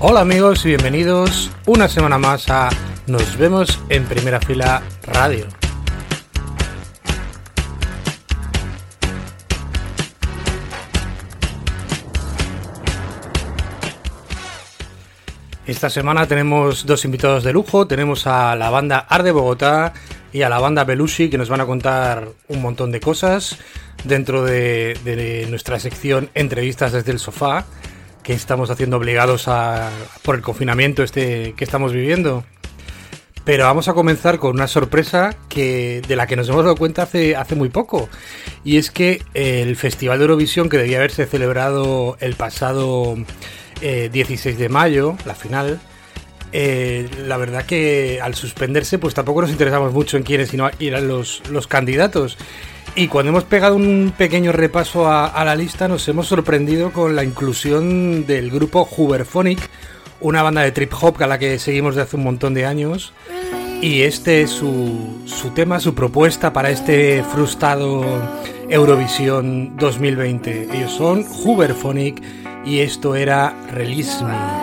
Hola amigos y bienvenidos una semana más a Nos vemos en primera fila radio. Esta semana tenemos dos invitados de lujo, tenemos a la banda Arde Bogotá y a la banda Belushi que nos van a contar un montón de cosas dentro de, nuestra sección Entrevistas desde el sofá que estamos haciendo obligados a, por el confinamiento este que estamos viviendo. Pero vamos a comenzar con una sorpresa que, de la que nos hemos dado cuenta hace, hace muy poco. Y es que el Festival de Eurovisión, que debía haberse celebrado el pasado 16 eh, de mayo, la final, eh, la verdad que al suspenderse, pues tampoco nos interesamos mucho en quiénes eran los, los candidatos. Y cuando hemos pegado un pequeño repaso a, la lista, nos hemos sorprendido con la inclusión del grupo Huberphonic, una banda de trip hop a la que seguimos desde hace un montón de años. Y este es su, su tema, su propuesta para este frustrado Eurovisión 2020. Ellos son Huberphonic y esto era Release Me.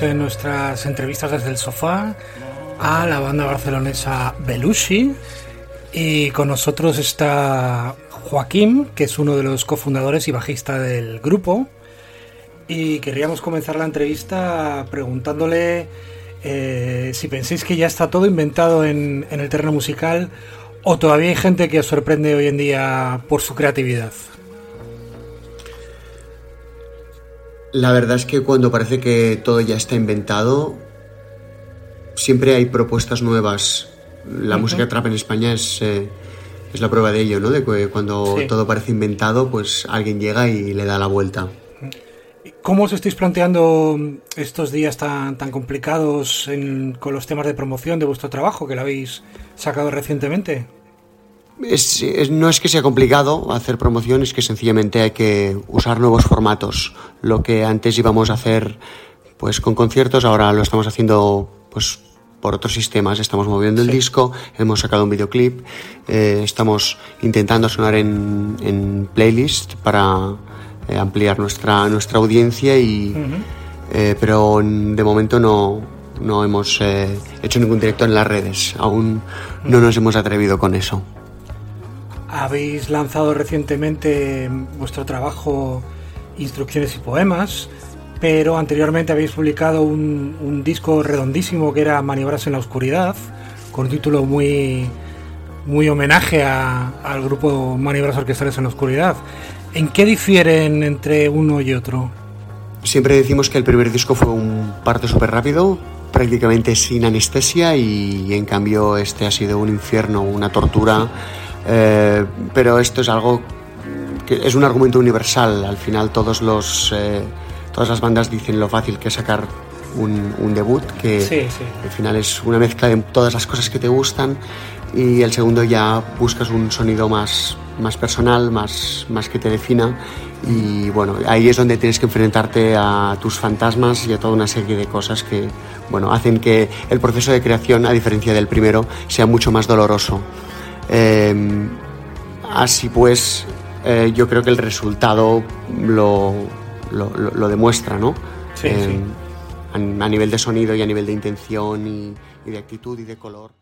En nuestras entrevistas desde el sofá a la banda barcelonesa Belushi y con nosotros está Joaquín, que es uno de los cofundadores y bajista del grupo. Y queríamos comenzar la entrevista preguntándole eh, si pensáis que ya está todo inventado en, en el terreno musical o todavía hay gente que os sorprende hoy en día por su creatividad. La verdad es que cuando parece que todo ya está inventado, siempre hay propuestas nuevas. La música trap en España es, eh, es la prueba de ello, ¿no? De que cuando todo parece inventado, pues alguien llega y le da la vuelta. ¿Cómo os estáis planteando estos días tan, tan complicados con los temas de promoción de vuestro trabajo que lo habéis sacado recientemente? no es que sea complicado hacer promoción, es que sencillamente hay que usar nuevos formatos. Lo que antes íbamos a hacer pues con conciertos, ahora lo estamos haciendo pues por otros sistemas. Estamos moviendo el disco, hemos sacado un videoclip, eh, estamos intentando sonar en, en playlist para eh, ampliar nuestra, nuestra audiencia y... Eh, pero de momento no, no hemos hecho ningún directo en las redes. Aún no nos hemos atrevido con eso. Habéis lanzado recientemente vuestro trabajo Instrucciones y Poemas, pero anteriormente habéis publicado un, disco redondísimo que era Maniobras en la Oscuridad, con título muy, muy homenaje al grupo Maniobras Orquestales en la Oscuridad. ¿En qué difieren entre uno y otro? Siempre decimos que el primer disco fue un parto súper rápido, prácticamente sin anestesia, y en cambio este ha sido un infierno, una tortura eh, pero esto es algo que es un argumento universal. Al final todos los, eh, todas las bandas dicen lo fácil que es sacar un, debut, que al final es una mezcla de todas las cosas que te gustan y el segundo ya buscas un sonido más, más personal, más, más que te defina y bueno, ahí es donde tienes que enfrentarte a tus fantasmas y a toda una serie de cosas que bueno, hacen que el proceso de creación, a diferencia del primero, sea mucho más doloroso. Em, así pues, eh, yo creo que el resultado lo, lo, demuestra, ¿no? Em, a, nivel de sonido y a nivel de intención y, y de actitud y de color.